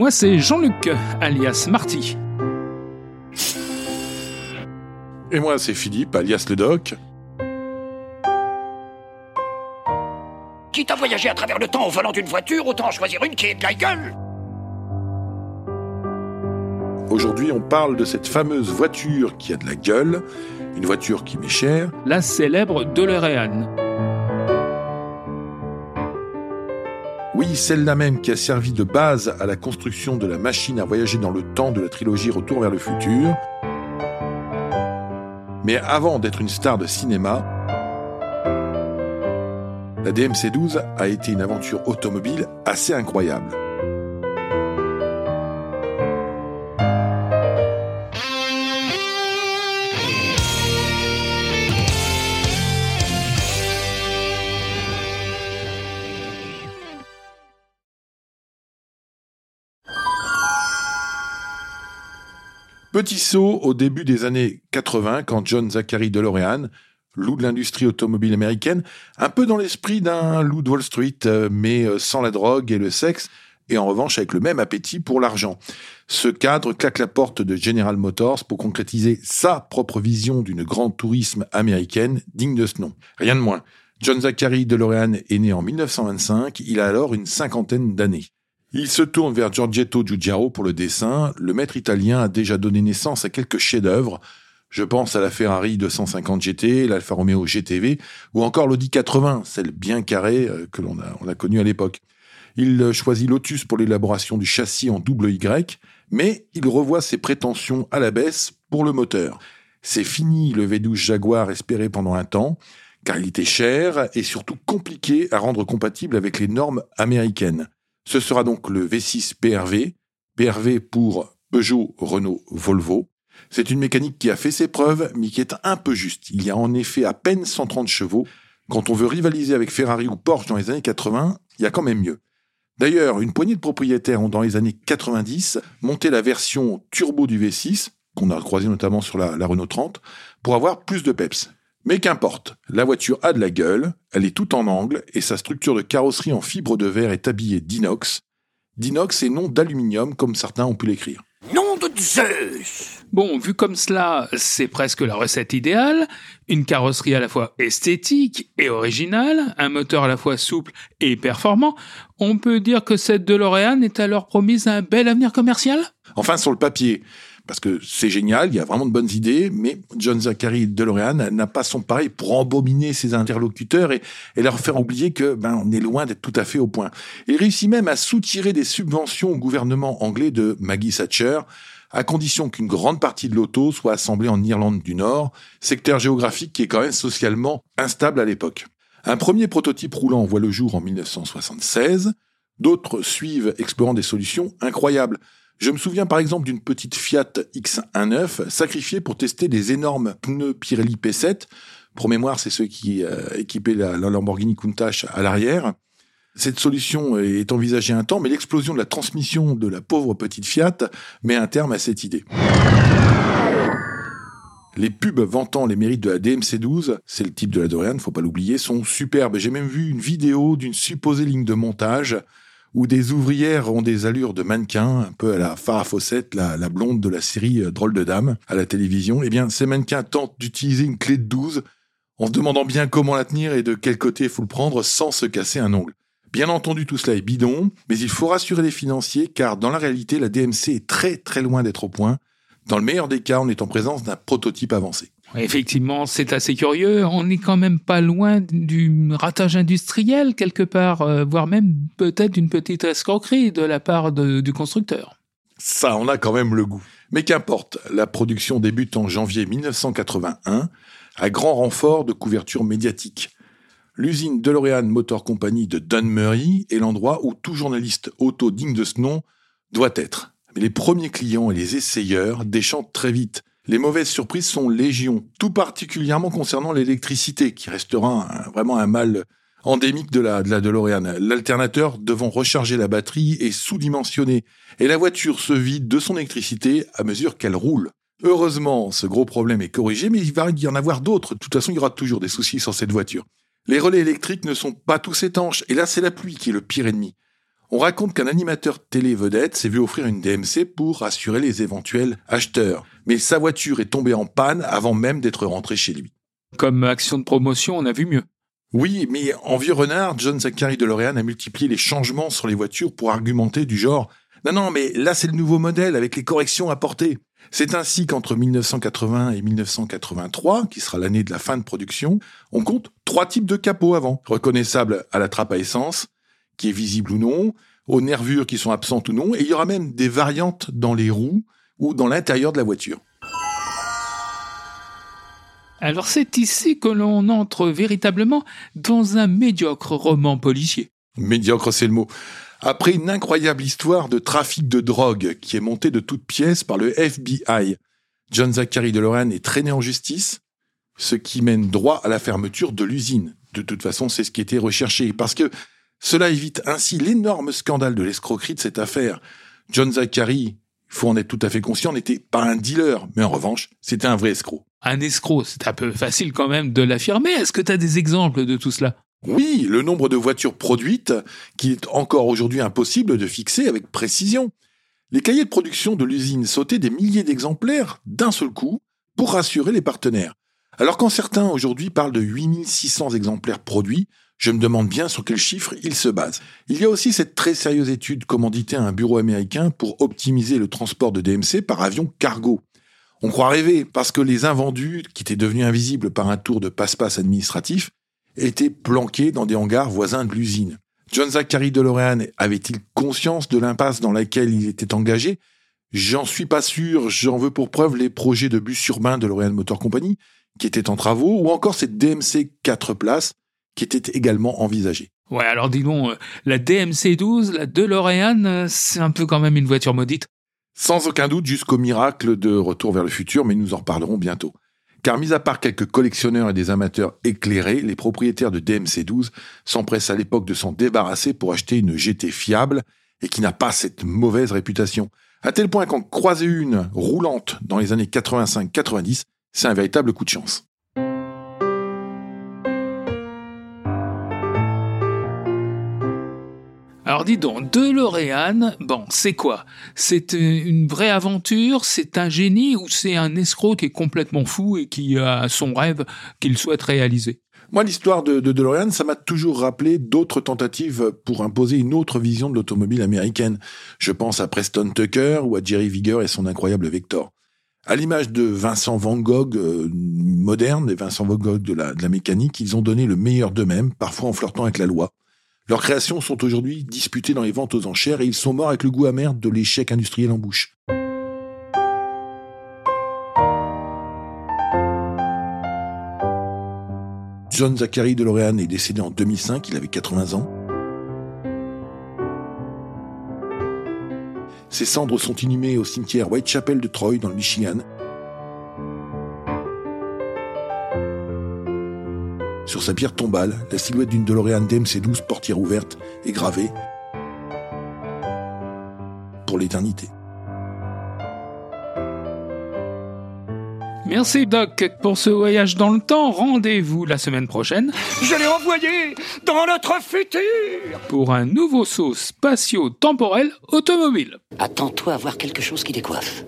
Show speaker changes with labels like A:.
A: Moi, c'est Jean-Luc, alias Marty.
B: Et moi, c'est Philippe, alias le Doc.
C: Quitte à voyager à travers le temps au volant d'une voiture, autant choisir une qui est de la gueule?
B: Aujourd'hui, on parle de cette fameuse voiture qui a de la gueule, une voiture qui m'est chère.
A: La célèbre DeLorean.
B: Celle-là même qui a servi de base à la construction de la machine à voyager dans le temps de la trilogie Retour vers le futur. Mais avant d'être une star de cinéma, la DMC-12 a été une aventure automobile assez incroyable. Petit saut au début des années 80 quand John Zachary DeLorean, loup de l'industrie automobile américaine, un peu dans l'esprit d'un loup de Wall Street, euh, mais euh, sans la drogue et le sexe, et en revanche avec le même appétit pour l'argent. Ce cadre claque la porte de General Motors pour concrétiser sa propre vision d'une grande tourisme américaine digne de ce nom. Rien de moins. John Zachary DeLorean est né en 1925, il a alors une cinquantaine d'années. Il se tourne vers Giorgetto Giugiaro pour le dessin. Le maître italien a déjà donné naissance à quelques chefs-d'œuvre. Je pense à la Ferrari 250 GT, l'Alfa Romeo GTV ou encore l'Audi 80, celle bien carrée euh, que l'on a, a connue à l'époque. Il choisit Lotus pour l'élaboration du châssis en double Y, mais il revoit ses prétentions à la baisse pour le moteur. C'est fini le V12 Jaguar espéré pendant un temps, car il était cher et surtout compliqué à rendre compatible avec les normes américaines. Ce sera donc le V6 PRV, PRV pour Peugeot, Renault, Volvo. C'est une mécanique qui a fait ses preuves, mais qui est un peu juste. Il y a en effet à peine 130 chevaux. Quand on veut rivaliser avec Ferrari ou Porsche dans les années 80, il y a quand même mieux. D'ailleurs, une poignée de propriétaires ont dans les années 90 monté la version turbo du V6, qu'on a croisé notamment sur la, la Renault 30, pour avoir plus de peps. Mais qu'importe, la voiture a de la gueule, elle est toute en angle et sa structure de carrosserie en fibre de verre est habillée d'inox. D'inox et non d'aluminium comme certains ont pu l'écrire.
C: Nom de Zeus
A: Bon, vu comme cela, c'est presque la recette idéale. Une carrosserie à la fois esthétique et originale, un moteur à la fois souple et performant. On peut dire que cette DeLorean est alors promise un bel avenir commercial?
B: Enfin, sur le papier, parce que c'est génial, il y a vraiment de bonnes idées, mais John Zachary DeLorean n'a pas son pareil pour embobiner ses interlocuteurs et, leur faire oublier que ben on est loin d'être tout à fait au point. Il réussit même à soutirer des subventions au gouvernement anglais de Maggie Thatcher, à condition qu'une grande partie de l'auto soit assemblée en Irlande du Nord, secteur géographique qui est quand même socialement instable à l'époque. Un premier prototype roulant voit le jour en 1976, d'autres suivent explorant des solutions incroyables. Je me souviens par exemple d'une petite Fiat X19 sacrifiée pour tester des énormes pneus Pirelli P7. Pour mémoire, c'est ceux qui euh, équipaient la, Lamborghini Countach à l'arrière. Cette solution est envisagée un temps, mais l'explosion de la transmission de la pauvre petite Fiat met un terme à cette idée. Les pubs vantant les mérites de la DMC12, c'est le type de la Dorian, faut pas l'oublier, sont superbes. J'ai même vu une vidéo d'une supposée ligne de montage où des ouvrières ont des allures de mannequins, un peu à la Farah la blonde de la série euh, Drôle de Dame, à la télévision, eh bien, ces mannequins tentent d'utiliser une clé de 12 en se demandant bien comment la tenir et de quel côté il faut le prendre sans se casser un ongle. Bien entendu, tout cela est bidon, mais il faut rassurer les financiers car dans la réalité, la DMC est très très loin d'être au point. Dans le meilleur des cas, on est en présence d'un prototype avancé.
A: Effectivement, c'est assez curieux. On n'est quand même pas loin du ratage industriel quelque part, euh, voire même peut-être d'une petite escroquerie de la part du constructeur.
B: Ça, on a quand même le goût. Mais qu'importe, la production débute en janvier 1981, à grand renfort de couverture médiatique. L'usine DeLorean Motor Company de Dunmurry est l'endroit où tout journaliste auto digne de ce nom doit être. Mais les premiers clients et les essayeurs déchantent très vite. Les mauvaises surprises sont légion, tout particulièrement concernant l'électricité, qui restera vraiment un mal endémique de la, de la DeLorean. L'alternateur devant recharger la batterie est sous-dimensionné, et la voiture se vide de son électricité à mesure qu'elle roule. Heureusement, ce gros problème est corrigé, mais il va y en avoir d'autres. De toute façon, il y aura toujours des soucis sur cette voiture. Les relais électriques ne sont pas tous étanches, et là c'est la pluie qui est le pire ennemi. On raconte qu'un animateur télé vedette s'est vu offrir une DMC pour rassurer les éventuels acheteurs. Mais sa voiture est tombée en panne avant même d'être rentrée chez lui.
A: Comme action de promotion, on a vu mieux.
B: Oui, mais en vieux renard, John Zachary de L'Oréal a multiplié les changements sur les voitures pour argumenter du genre non, non, mais là c'est le nouveau modèle avec les corrections apportées. C'est ainsi qu'entre 1980 et 1983, qui sera l'année de la fin de production, on compte trois types de capots avant. Reconnaissables à la trappe à essence, qui est visible ou non, aux nervures qui sont absentes ou non, et il y aura même des variantes dans les roues ou dans l'intérieur de la voiture.
A: Alors c'est ici que l'on entre véritablement dans un médiocre roman policier.
B: Médiocre, c'est le mot. Après une incroyable histoire de trafic de drogue qui est montée de toutes pièces par le FBI, John Zachary DeLorean est traîné en justice, ce qui mène droit à la fermeture de l'usine. De toute façon, c'est ce qui était recherché, parce que cela évite ainsi l'énorme scandale de l'escroquerie de cette affaire. John Zachary, il faut en être tout à fait conscient, n'était pas un dealer, mais en revanche, c'était un vrai escroc.
A: Un escroc, c'est un peu facile quand même de l'affirmer. Est-ce que tu as des exemples de tout cela?
B: Oui, le nombre de voitures produites, qu'il est encore aujourd'hui impossible de fixer avec précision. Les cahiers de production de l'usine sautaient des milliers d'exemplaires d'un seul coup pour rassurer les partenaires. Alors quand certains aujourd'hui parlent de 8600 exemplaires produits, je me demande bien sur quel chiffre ils se basent. Il y a aussi cette très sérieuse étude commanditée à un bureau américain pour optimiser le transport de DMC par avion cargo. On croit rêver parce que les invendus, qui étaient devenus invisibles par un tour de passe-passe administratif, étaient planqués dans des hangars voisins de l'usine. John Zachary DeLorean avait-il conscience de l'impasse dans laquelle il était engagé? J'en suis pas sûr, j'en veux pour preuve les projets de bus urbains de L'Oréal Motor Company qui étaient en travaux ou encore cette DMC 4 places qui était également envisagée.
A: Ouais, alors dis donc, euh, la DMC 12, la DeLorean, euh, c'est un peu quand même une voiture maudite.
B: Sans aucun doute jusqu'au miracle de Retour vers le futur, mais nous en reparlerons bientôt. Car mis à part quelques collectionneurs et des amateurs éclairés, les propriétaires de DMC12 s'empressent à l'époque de s'en débarrasser pour acheter une GT fiable et qui n'a pas cette mauvaise réputation. À tel point qu'en croiser une roulante dans les années 85-90, c'est un véritable coup de chance.
A: Alors dis donc, DeLorean, bon, c'est quoi? C'est une vraie aventure? C'est un génie ou c'est un escroc qui est complètement fou et qui a son rêve qu'il souhaite réaliser?
B: Moi, l'histoire de, de DeLorean, ça m'a toujours rappelé d'autres tentatives pour imposer une autre vision de l'automobile américaine. Je pense à Preston Tucker ou à Jerry Vigor et son incroyable Vector. À l'image de Vincent Van Gogh euh, moderne et Vincent Van Gogh de la mécanique, ils ont donné le meilleur d'eux-mêmes, parfois en flirtant avec la loi. Leurs créations sont aujourd'hui disputées dans les ventes aux enchères et ils sont morts avec le goût amer de l'échec industriel en bouche. John Zachary de L'Oréal est décédé en 2005, il avait 80 ans. Ses cendres sont inhumées au cimetière Whitechapel de Troy dans le Michigan Sur sa pierre tombale, la silhouette d'une DeLorean DMC-12 portière ouverte est gravée pour l'éternité.
A: Merci Doc pour ce voyage dans le temps. Rendez-vous la semaine prochaine.
C: Je l'ai envoyé dans notre futur
A: pour un nouveau saut spatio-temporel automobile.
C: Attends-toi à voir quelque chose qui décoiffe.